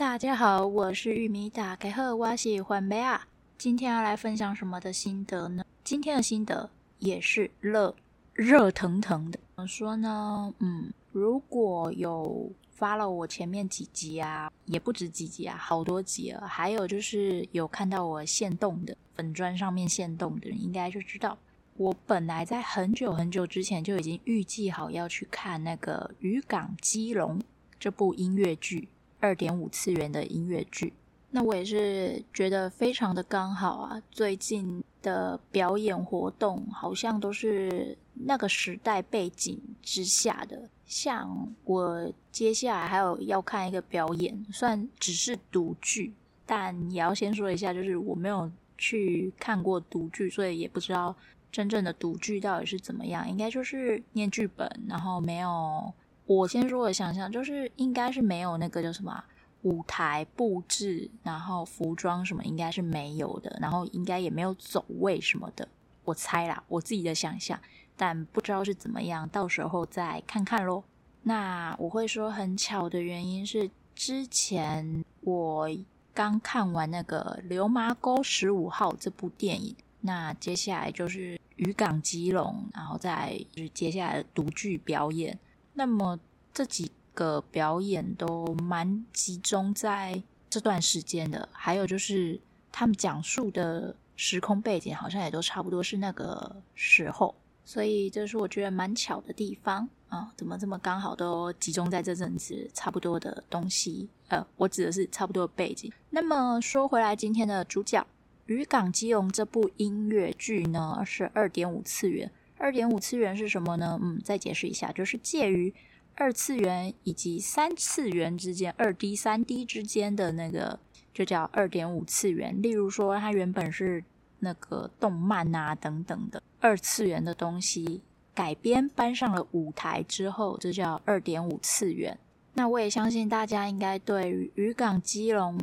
大家好，我是玉米，大家好，我喜欢美啊。今天要来分享什么的心得呢？今天的心得也是热热腾腾的。怎么说呢？嗯，如果有发了我前面几集啊，也不止几集啊，好多集了。还有就是有看到我现动的粉砖上面现动的人，应该就知道。我本来在很久很久之前就已经预计好要去看那个《渔港基隆》这部音乐剧，二点五次元的音乐剧。那我也是觉得非常的刚好啊！最近的表演活动好像都是那个时代背景之下的。像我接下来还有要看一个表演，虽然只是独剧，但也要先说一下，就是我没有去看过独剧，所以也不知道。真正的独剧到底是怎么样？应该就是念剧本，然后没有。我先说我想象，就是应该是没有那个叫什么舞台布置，然后服装什么应该是没有的，然后应该也没有走位什么的。我猜啦，我自己的想象，但不知道是怎么样，到时候再看看咯。那我会说很巧的原因是，之前我刚看完那个《流麻沟十五号》这部电影。那接下来就是渔港基隆，然后再是接下来的独剧表演。那么这几个表演都蛮集中在这段时间的，还有就是他们讲述的时空背景好像也都差不多是那个时候，所以这是我觉得蛮巧的地方啊！怎么这么刚好都集中在这阵子差不多的东西？呃，我指的是差不多的背景。那么说回来，今天的主角。《渔港基隆》这部音乐剧呢，是二点五次元。二点五次元是什么呢？嗯，再解释一下，就是介于二次元以及三次元之间，二 D、三 D 之间的那个，就叫二点五次元。例如说，它原本是那个动漫啊等等的二次元的东西，改编搬上了舞台之后，这叫二点五次元。那我也相信大家应该对《渔港基隆》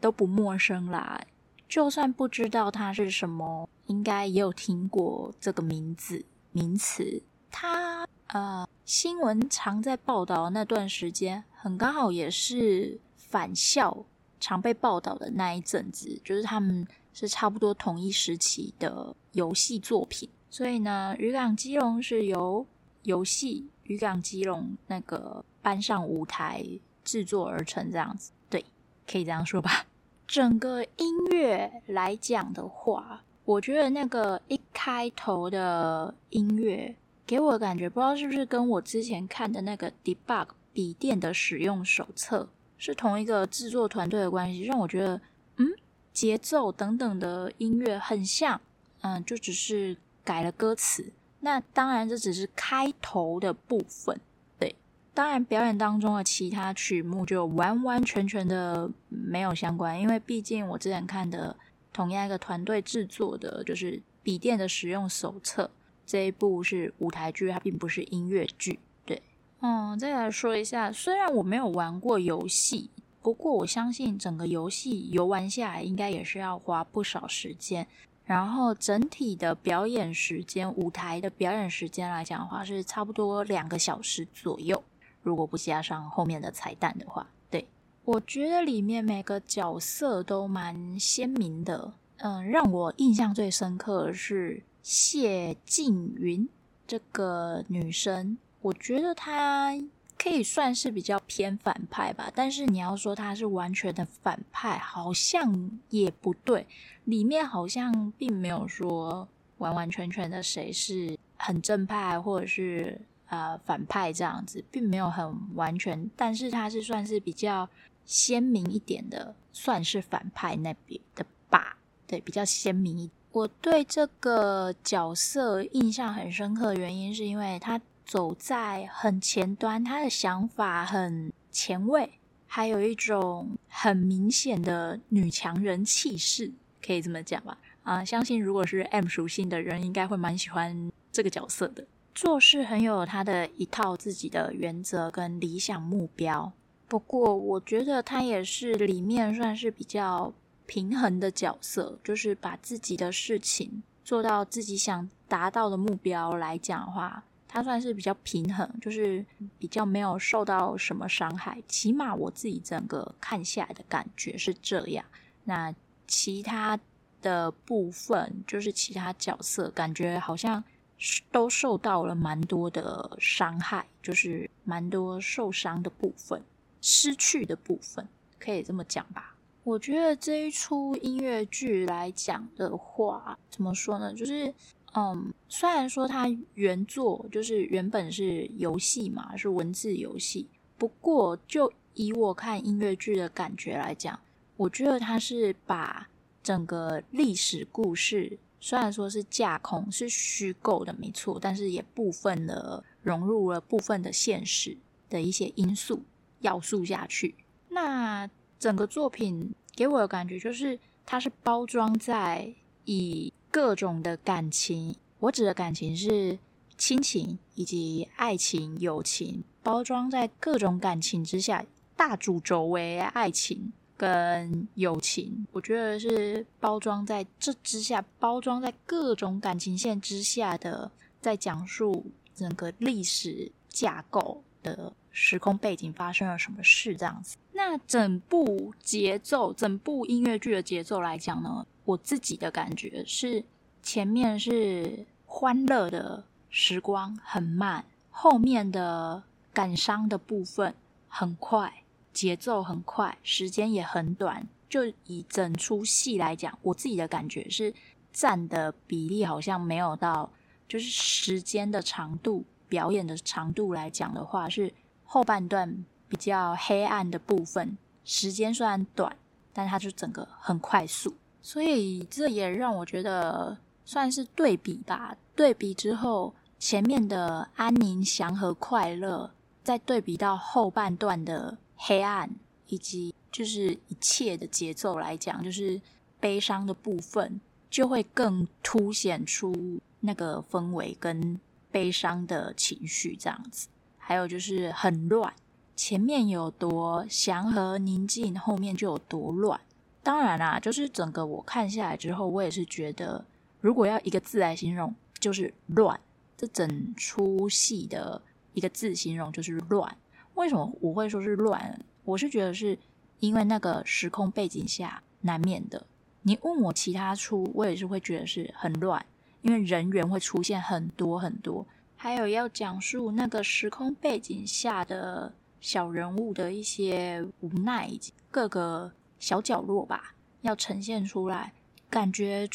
都不陌生啦。就算不知道它是什么，应该也有听过这个名字名词。它呃，新闻常在报道那段时间，很刚好也是返校常被报道的那一阵子，就是他们是差不多同一时期的游戏作品。所以呢，《渔港基隆》是由游戏《渔港基隆》那个搬上舞台制作而成，这样子，对，可以这样说吧。整个音乐来讲的话，我觉得那个一开头的音乐给我的感觉，不知道是不是跟我之前看的那个 Debug 笔电的使用手册是同一个制作团队的关系，让我觉得，嗯，节奏等等的音乐很像，嗯，就只是改了歌词。那当然，这只是开头的部分。当然，表演当中的其他曲目就完完全全的没有相关，因为毕竟我之前看的同样一个团队制作的，就是《笔电的使用手册》这一部是舞台剧，它并不是音乐剧。对，嗯，再来说一下，虽然我没有玩过游戏，不过我相信整个游戏游玩下来应该也是要花不少时间。然后整体的表演时间，舞台的表演时间来讲的话，是差不多两个小时左右。如果不加上后面的彩蛋的话，我觉得里面每个角色都蛮鲜明的。嗯，让我印象最深刻的是谢静云这个女生，我觉得她可以算是比较偏反派吧。但是你要说她是完全的反派，好像也不对。里面好像并没有说完完全全的谁是很正派，或者是。呃，反派这样子并没有很完全，但是他是算是比较鲜明一点的，算是反派那边的吧？对，比较鲜明一点。我对这个角色印象很深刻的原因，是因为他走在很前端，他的想法很前卫，还有一种很明显的女强人气势，可以这么讲吧？啊、相信如果是 M 属性的人，应该会蛮喜欢这个角色的。做事很有他的一套自己的原则跟理想目标，不过我觉得他也是里面算是比较平衡的角色，就是把自己的事情做到自己想达到的目标来讲的话，他算是比较平衡，就是比较没有受到什么伤害。起码我自己整个看下来的感觉是这样。那其他的部分，就是其他角色，感觉好像都受到了蛮多的伤害，就是蛮多受伤的部分，失去的部分，可以这么讲吧。我觉得这一出音乐剧来讲的话，怎么说呢？就是，嗯，虽然说它原作就是原本是游戏嘛，是文字游戏，不过就以我看音乐剧的感觉来讲，我觉得它是把整个历史故事，虽然说是架空，是虚构的，没错，但是也部分的融入了部分的现实的一些因素要素下去。那整个作品给我的感觉就是，它是包装在以各种的感情，我指的感情是亲情以及爱情、友情，包装在各种感情之下，大主轴为爱情跟友情。我觉得是包装在这之下，包装在各种感情线之下的，在讲述整个历史架构的。时空背景发生了什么事？这样子，那整部节奏，整部音乐剧的节奏来讲呢，我自己的感觉是，前面是欢乐的时光很慢，后面的感伤的部分很快，节奏很快，时间也很短。就以整出戏来讲，我自己的感觉是占的比例好像没有到，就是时间的长度、表演的长度来讲的话是。后半段比较黑暗的部分，时间虽然短，但它就整个很快速，所以这也让我觉得算是对比吧。对比之后，前面的安宁、祥和、快乐，再对比到后半段的黑暗，以及就是一切的节奏来讲，就是悲伤的部分，就会更凸显出那个氛围跟悲伤的情绪这样子。还有就是很乱，前面有多祥和宁静，后面就有多乱。当然啦，就是整个我看下来之后，我也是觉得，如果要一个字来形容，就是乱。这整出戏的一个字形容就是乱。为什么我会说是乱？我是觉得是因为那个时空背景下难免的。你问我其他出，我也是会觉得是很乱，因为人员会出现很多很多。还有要讲述那个时空背景下的小人物的一些无奈，以及各个小角落吧，要呈现出来，感觉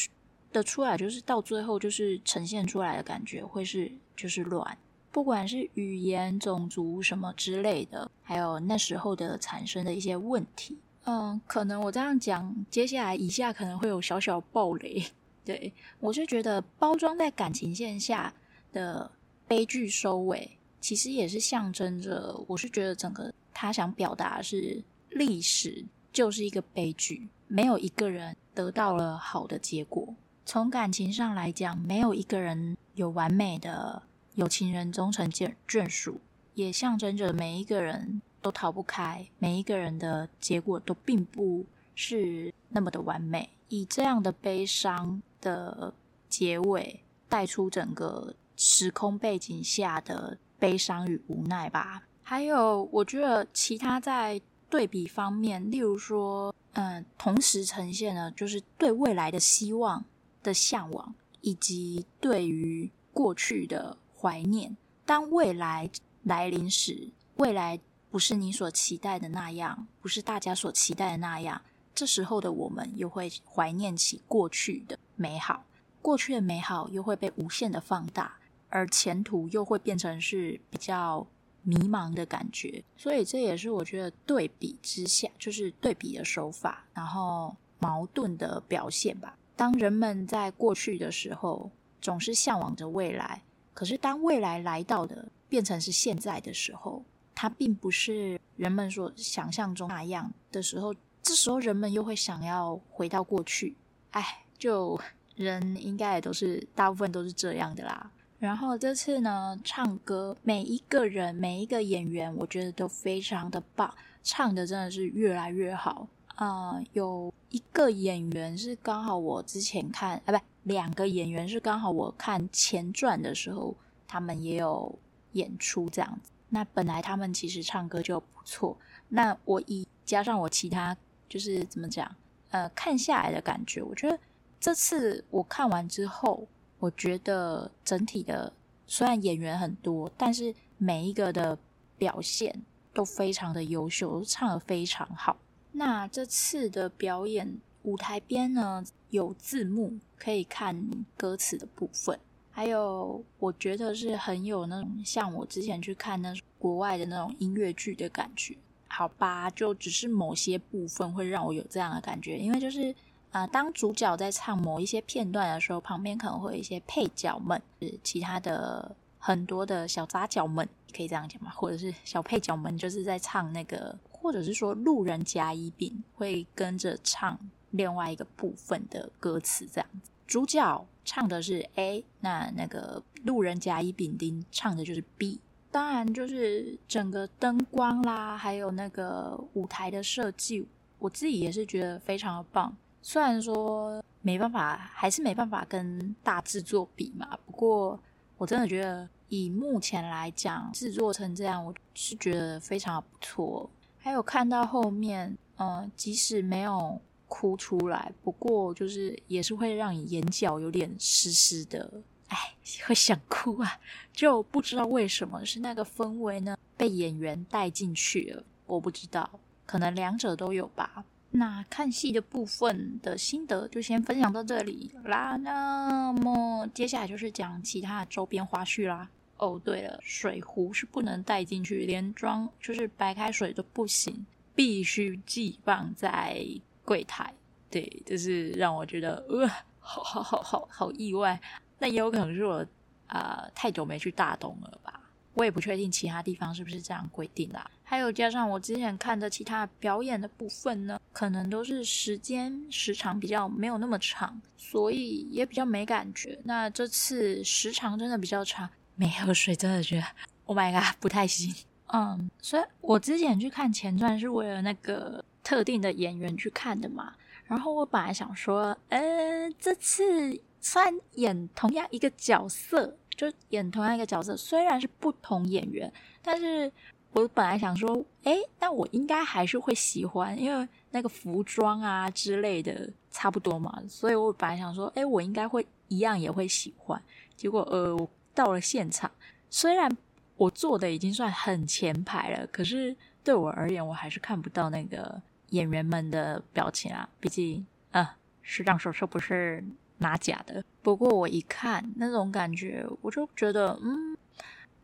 的出来，就是到最后就是呈现出来的感觉会是就是乱，不管是语言、种族什么之类的，还有那时候的产生的一些问题。嗯，可能我这样讲，接下来以下可能会有小小暴雷。对，我是觉得包装在感情线下的。悲剧收尾，其实也是象征着，我是觉得整个他想表达的是历史就是一个悲剧，没有一个人得到了好的结果。从感情上来讲，没有一个人有完美的有情人终成眷眷属，也象征着每一个人都逃不开，每一个人的结果都并不是那么的完美。以这样的悲伤的结尾带出整个。时空背景下的悲伤与无奈吧，还有我觉得其他在对比方面，例如说，嗯，同时呈现了就是对未来的希望的向往，以及对于过去的怀念。当未来来临时，未来不是你所期待的那样，不是大家所期待的那样，这时候的我们又会怀念起过去的美好，过去的美好又会被无限的放大。而前途又会变成是比较迷茫的感觉，所以这也是我觉得对比之下，就是对比的手法，然后矛盾的表现吧。当人们在过去的时候，总是向往着未来，可是当未来来到的变成是现在的时候，它并不是人们所想象中那样的时候，这时候人们又会想要回到过去。哎，就 人应该也都是大部分都是这样的啦。然后这次呢，唱歌每一个人每一个演员，我觉得都非常的棒，唱的真的是越来越好。啊、有一个演员是刚好我之前看，啊，不，两个演员是刚好我看前传的时候他们也有演出这样子。那本来他们其实唱歌就不错，那我一加上我其他就是怎么讲，呃，看下来的感觉，我觉得这次我看完之后，我觉得整体的虽然演员很多，但是每一个的表现都非常的优秀，唱得非常好。那这次的表演舞台边呢，有字幕可以看歌词的部分。还有，我觉得是很有那种像我之前去看那国外的那种音乐剧的感觉，好吧？就只是某些部分会让我有这样的感觉，因为就是啊、当主角在唱某一些片段的时候，旁边可能会有一些配角们，是其他的很多的小杂角们，可以这样讲吗？或者是小配角们，就是在唱那个，或者是说路人甲乙丙会跟着唱另外一个部分的歌词，这样子。主角唱的是 A，那那个路人甲乙丙丁唱的就是 B。当然，就是整个灯光啦，还有那个舞台的设计，我自己也是觉得非常的棒。虽然说没办法，还是没办法跟大制作比嘛。不过，我真的觉得以目前来讲，制作成这样，我是觉得非常不错。还有看到后面，嗯，即使没有。哭出来，不过就是也是会让你眼角有点湿湿的，哎，会想哭啊，就不知道为什么是那个氛围呢，被演员带进去了，我不知道，可能两者都有吧。那看戏的部分的心得就先分享到这里啦，那么接下来就是讲其他的周边花絮啦。哦，对了，水壶是不能带进去，连装就是白开水都不行，必须寄放在。柜台，对，就是让我觉得，呃，好好好好好意外。那也有可能是我啊、太久没去大东了吧，我也不确定其他地方是不是这样规定的。还有加上我之前看的其他表演的部分呢，可能都是时间时长比较没有那么长，所以也比较没感觉。那这次时长真的比较长，没喝水真的觉得，Oh my god，不太行。嗯，所以我之前去看前传是为了那个。特定的演员去看的嘛，然后我本来想说，呃，这次虽然演同样一个角色，就演同样一个角色，虽然是不同演员，但是我本来想说，诶，那我应该还是会喜欢，因为那个服装啊之类的差不多嘛，所以我本来想说，诶，我应该会一样也会喜欢。结果，呃，我到了现场，虽然我坐的已经算很前排了，可是对我而言，我还是看不到那个。演员们的表情啊，毕竟，啊，视障手册不是拿假的。不过我一看那种感觉，我就觉得，嗯，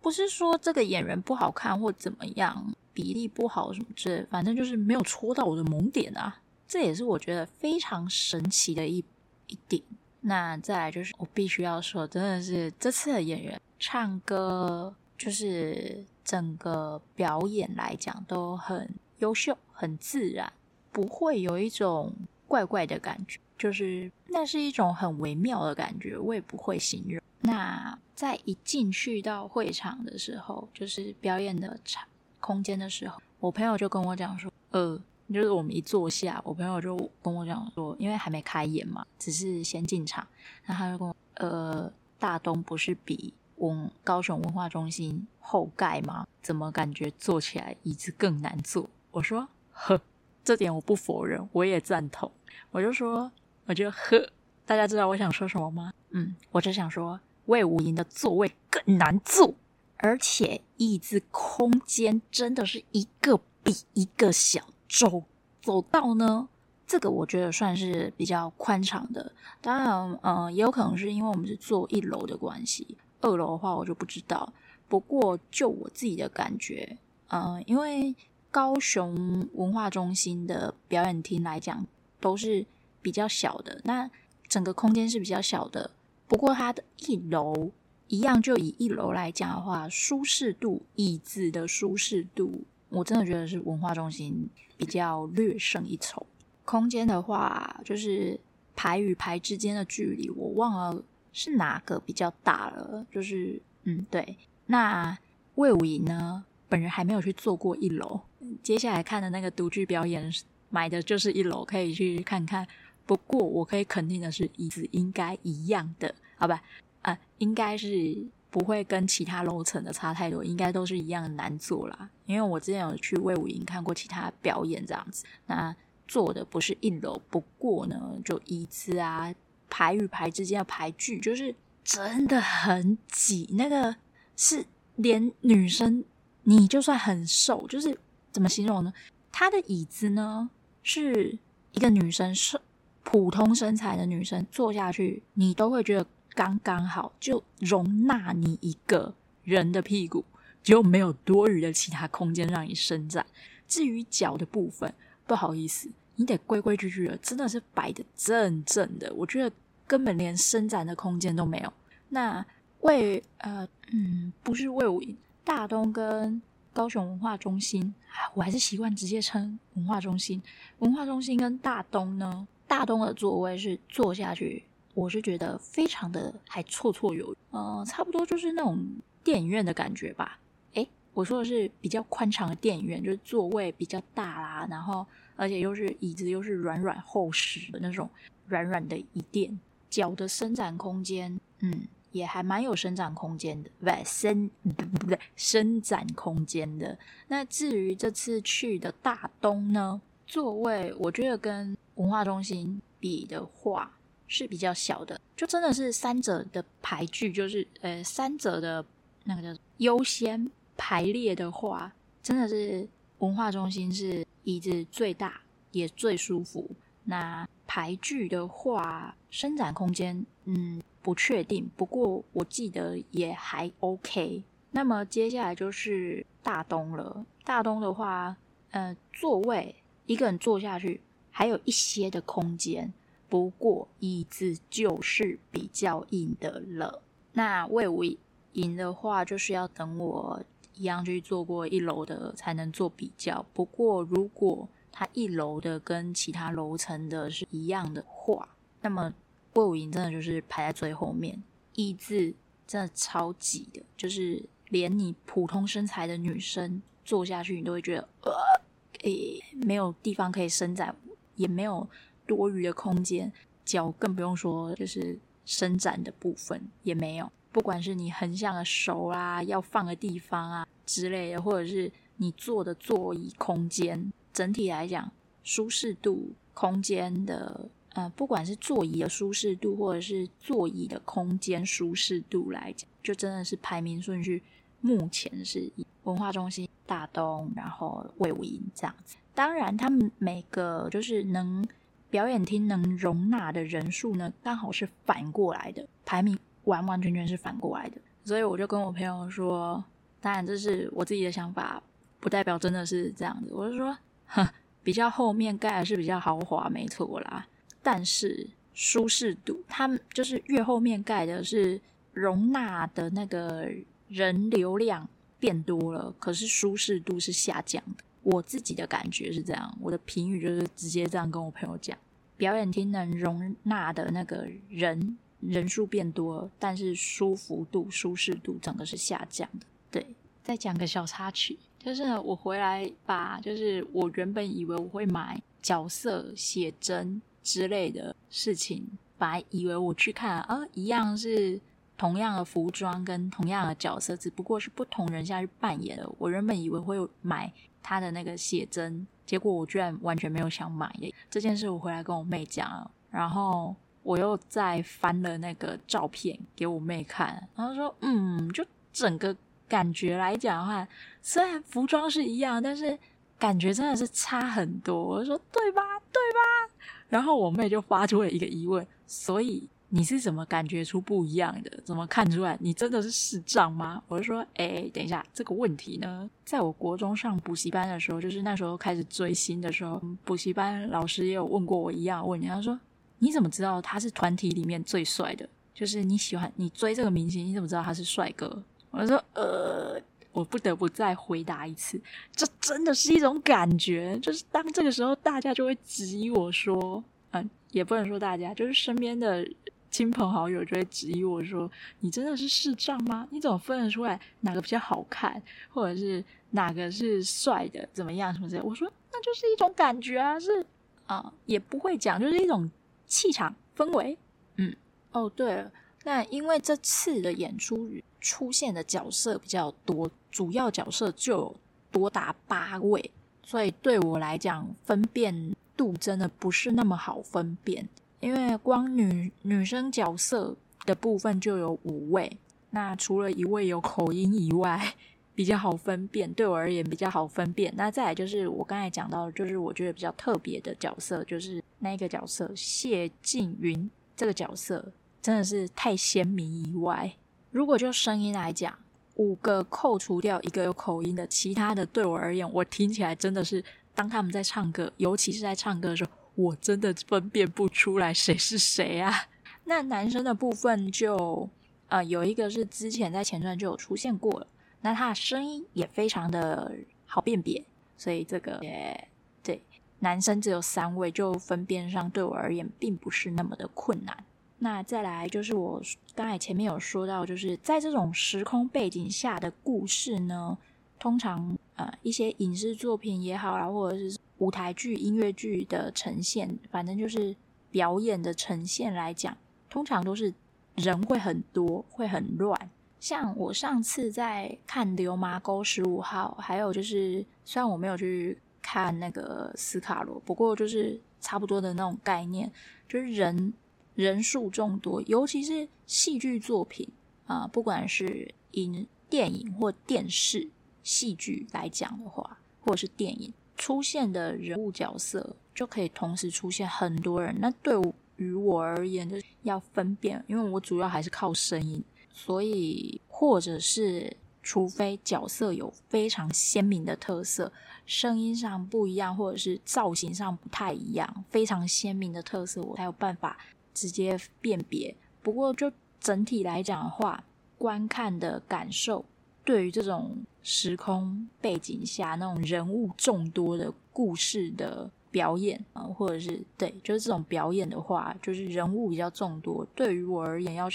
不是说这个演员不好看或怎么样，比例不好什么之类，反正就是没有戳到我的萌点啊。这也是我觉得非常神奇的一一点。那再来就是，我必须要说，真的是这次的演员唱歌，就是整个表演来讲都很优秀。很自然，不会有一种怪怪的感觉，就是那是一种很微妙的感觉，我也不会形容。那在一进去到会场的时候，就是表演的场空间的时候，我朋友就跟我讲说，呃，就是我们一坐下，我朋友就跟我讲说，因为还没开演嘛，只是先进场，然后他就跟我，呃，大东不是比文高雄文化中心后盖吗？怎么感觉坐起来椅子更难坐？我说。呵，这点我不否认，我也赞同。我就说，我就呵，大家知道我想说什么吗？嗯，我只想说，魏无营的座位更难坐，而且椅子空间真的是一个比一个小。走走道呢，这个我觉得算是比较宽敞的。当然，嗯，也有可能是因为我们是坐一楼的关系，二楼的话我就不知道。不过就我自己的感觉，嗯，因为。高雄文化中心的表演厅来讲，都是比较小的，那整个空间是比较小的。不过它的一楼一样，就以一楼来讲的话，舒适度、椅子的舒适度，我真的觉得是文化中心比较略胜一筹。空间的话，就是排与排之间的距离，我忘了是哪个比较大了。就是嗯，对。那魏武营呢？本人还没有去坐过一楼。接下来看的那个独剧表演，买的就是一楼，可以去看看。不过我可以肯定的是，椅子应该一样的，好吧？啊，应该是不会跟其他楼层的差太多，应该都是一样的难做啦。因为我之前有去魏武营看过其他表演这样子，那坐的不是一楼，不过呢，就椅子啊，排与排之间的排距就是真的很挤，那个是连女生，你就算很瘦，就是怎么形容呢？他的椅子呢，是一个女生瘦普通身材的女生坐下去，你都会觉得。刚刚好就容纳你一个人的屁股，就没有多余的其他空间让你伸展。至于脚的部分，不好意思，你得规规矩矩的，真的是摆的正正的。我觉得根本连伸展的空间都没有。那卫呃嗯，不是卫武营，大东跟高雄文化中心，我还是习惯直接称文化中心。文化中心跟大东呢，大东的座位是坐下去。我是觉得非常的还绰绰有余，呃，差不多就是那种电影院的感觉吧。诶，我说的是比较宽敞的电影院，就是座位比较大啦，然后而且又是椅子又是软软厚实的那种软软的椅垫，脚的伸展空间，嗯，也还蛮有伸展空间的，不，伸不对，伸展空间的。那至于这次去的大东呢，座位我觉得跟文化中心比的话。是比较小的，就真的是三者的排序，就是呃，三者的那个叫优先排列的话，真的是文化中心是椅子最大也最舒服。那排序的话，伸展空间嗯不确定，不过我记得也还 OK。那么接下来就是大东了，大东的话，呃，座位一个人坐下去还有一些的空间。不过椅子就是比较硬的了。那魏武营的话，就是要等我一样去坐过一楼的才能做比较。不过如果它一楼的跟其他楼层的是一样的话，那么魏武营真的就是排在最后面，椅子真的超挤的，就是连你普通身材的女生坐下去，你都会觉得呃，诶，没有地方可以伸展，也没有。多余的空间，脚更不用说，就是伸展的部分也没有。不管是你横向的手啊，要放的地方啊之类的，或者是你坐的座椅空间，整体来讲，舒适度空间的，呃，不管是座椅的舒适度，或者是座椅的空间舒适度来讲，就真的是排名顺序，目前是以文化中心、大东，然后魏武营这样子。当然，他们每个就是能。表演厅能容纳的人数呢，刚好是反过来的，排名完完全全是反过来的。所以我就跟我朋友说，当然这是我自己的想法，不代表真的是这样子。我就说，哼，比较后面盖的是比较豪华，没错啦。但是舒适度，他们就是越后面盖的是容纳的那个人流量变多了，可是舒适度是下降的。我自己的感觉是这样，我的评语就是直接这样跟我朋友讲：表演厅能容纳的那个人人数变多，但是舒服度、舒适度整个是下降的。对，再讲个小插曲，就是，我回来把，就是我原本以为我会买角色写真之类的事情，本来以为我去看啊，一样是同样的服装跟同样的角色，只不过是不同人下去扮演的。我原本以为会买。他的那个写真，结果我居然完全没有想买耶。这件事我回来跟我妹讲，然后我又再翻了那个照片给我妹看，然后说，嗯，就整个感觉来讲的话，虽然服装是一样，但是感觉真的是差很多。我说对吧？对吧？然后我妹就发出了一个疑问，所以。你是怎么感觉出不一样的？怎么看出来？你真的是视障吗？我就说，哎，等一下，这个问题呢，在我国中上补习班的时候，就是那时候开始追星的时候，补习班老师也有问过我一样问题。他说，你怎么知道他是团体里面最帅的？就是你喜欢你追这个明星，你怎么知道他是帅哥？我说，呃，我不得不再回答一次，这真的是一种感觉，就是当这个时候，大家就会质疑我说，嗯，也不能说大家，就是身边的。亲朋好友就会质疑我说：“你真的是视障吗？你怎么分得出来哪个比较好看，或者是哪个是帅的？怎么样什么之类的？”我说：“那就是一种感觉啊，是啊，也不会讲，就是一种气场氛围。”嗯，哦，对了，那因为这次的演出出现的角色比较多，主要角色就有多达八位，所以对我来讲，分辨度真的不是那么好分辨。因为光女女生角色的部分就有五位，那除了一位有口音以外，比较好分辨。对我而言比较好分辨。那再来就是我刚才讲到，就是我觉得比较特别的角色，就是那个角色谢静云这个角色真的是太鲜明以外。如果就声音来讲，五个扣除掉一个有口音的，其他的对我而言，我听起来真的是，当他们在唱歌，尤其是在唱歌的时候，我真的分辨不出来谁是谁啊。那男生的部分就，呃，有一个是之前在前传就有出现过了，那他的声音也非常的好辨别，所以这个也对，男生只有三位，就分辨上对我而言并不是那么的困难。那再来就是我刚才前面有说到，就是在这种时空背景下的故事呢，通常呃一些影视作品也好啊，或者是舞台剧、音乐剧的呈现，反正就是表演的呈现来讲，通常都是人会很多，会很乱。像我上次在看《流麻沟十五号》，还有就是虽然我没有去看那个斯卡罗，不过就是差不多的那种概念，就是人。人数众多，尤其是戏剧作品啊、不管是影电影或电视戏剧来讲的话，或者是电影出现的人物角色，就可以同时出现很多人。那对于我而言，就是要分辨，因为我主要还是靠声音，所以或者是除非角色有非常鲜明的特色，声音上不一样，或者是造型上不太一样，非常鲜明的特色，我才有办法。直接辨别，不过就整体来讲的话，观看的感受，对于这种时空背景下那种人物众多的故事的表演啊，或者是对，就是这种表演的话，就是人物比较众多，对于我而言，要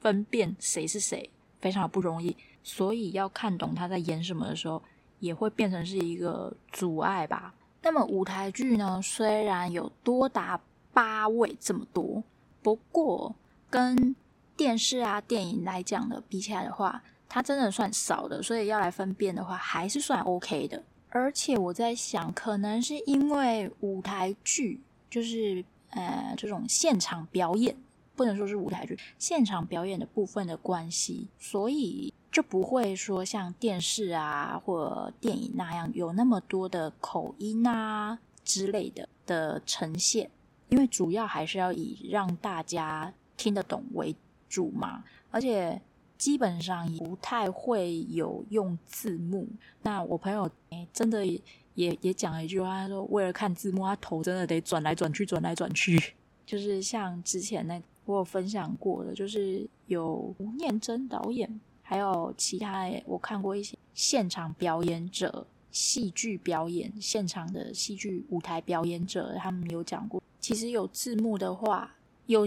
分辨谁是谁非常不容易，所以要看懂他在演什么的时候，也会变成是一个阻碍吧。那么舞台剧呢，虽然有多达八位这么多。不过，跟电视啊、电影来讲的比起来的话，它真的算少的，所以要来分辨的话，还是算 OK 的。而且我在想，可能是因为舞台剧就是呃这种现场表演，不能说是舞台剧现场表演的部分的关系，所以就不会说像电视啊或电影那样有那么多的口音啊之类的的呈现。因为主要还是要以让大家听得懂为主嘛，而且基本上也不太会有用字幕。那我朋友诶真的也也也讲了一句话，他说为了看字幕，他头真的得转来转去，转来转去。就是像之前那我有分享过的，就是有吴念真导演，还有其他我看过一些现场表演者、戏剧表演现场的戏剧舞台表演者，他们有讲过。其实有字幕的话，有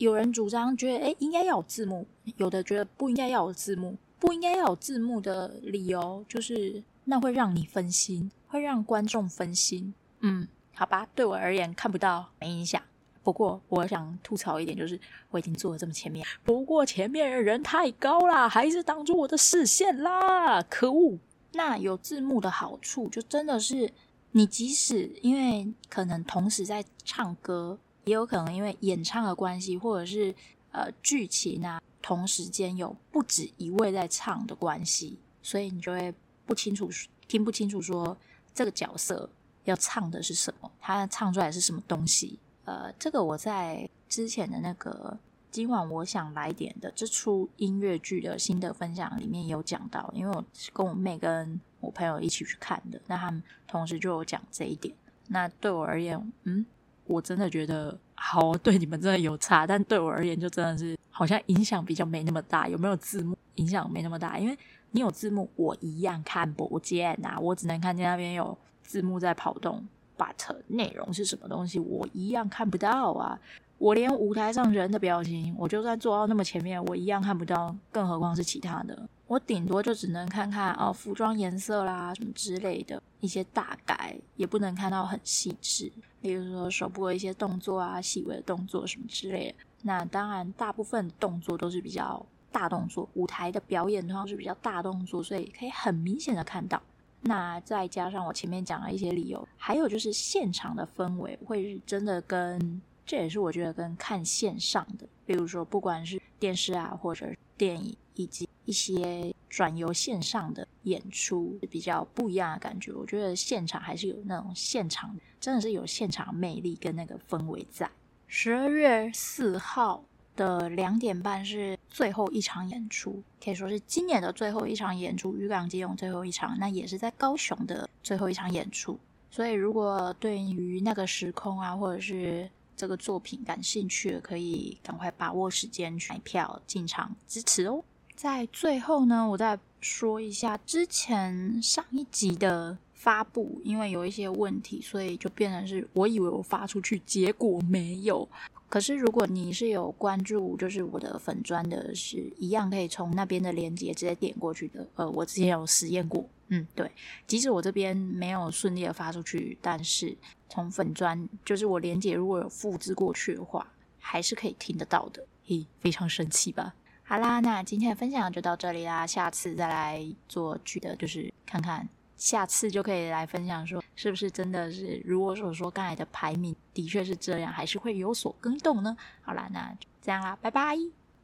有人主张觉得，诶，应该要有字幕；有的觉得不应该要有字幕。不应该要有字幕的理由就是，那会让你分心，会让观众分心。嗯，好吧，对我而言看不到没影响。不过我想吐槽一点，就是我已经坐了这么前面，不过前面的人太高啦，还是挡住我的视线啦，可恶！那有字幕的好处，就真的是。你即使因为可能同时在唱歌，也有可能因为演唱的关系，或者是呃剧情啊，同时间有不止一位在唱的关系，所以你就会不清楚，听不清楚说这个角色要唱的是什么，他唱出来是什么东西。呃，这个我在之前的那个今晚我想来点的这出音乐剧的心得分享里面有讲到，因为我跟我妹跟。我朋友一起去看的，那他们同时就有讲这一点。那对我而言，嗯，我真的觉得好，对你们真的有差，但对我而言就真的是好像影响比较没那么大。有没有字幕影响没那么大？因为你有字幕，我一样看不见、啊，我只能看见那边有字幕在跑动，but 内容是什么东西，我一样看不到啊。我连舞台上人的表情，我就算坐到那么前面，我一样看不到，更何况是其他的。我顶多就只能看看哦，服装颜色啦，什么之类的一些大概，也不能看到很细致。比如说手部的一些动作啊，细微的动作什么之类的。那当然，大部分动作都是比较大动作，舞台的表演通常是比较大动作，所以可以很明显的看到。那再加上我前面讲了一些理由，还有就是现场的氛围会是真的跟，这也是我觉得跟看线上的，比如说不管是电视啊，或者电影，以及一些转由线上的演出，比较不一样的感觉。我觉得现场还是有那种现场，真的是有现场魅力跟那个氛围在。十二月四号的两点半是最后一场演出，可以说是今年的最后一场演出，渔港基隆最后一场，那也是在高雄的最后一场演出。所以，如果对于那个时空啊，或者是这个作品感兴趣的，可以赶快把握时间去买票进场支持哦。在最后呢，我再说一下之前上一集的发布，因为有一些问题，所以就变成是我以为我发出去，结果没有。可是，如果你是有关注，就是我的粉专的，是一样可以从那边的链接直接点过去的。呃，我之前有实验过，嗯，对，即使我这边没有顺利的发出去，但是从粉专，就是我链接如果有复制过去的话，还是可以听得到的。嘿，非常神奇吧？好啦，那今天的分享就到这里啦，下次再来做剧的，就是看看。下次就可以来分享，说是不是真的是如我所说，刚才的排名的确是这样，还是会有所更动呢？好啦，那就这样啦，拜拜。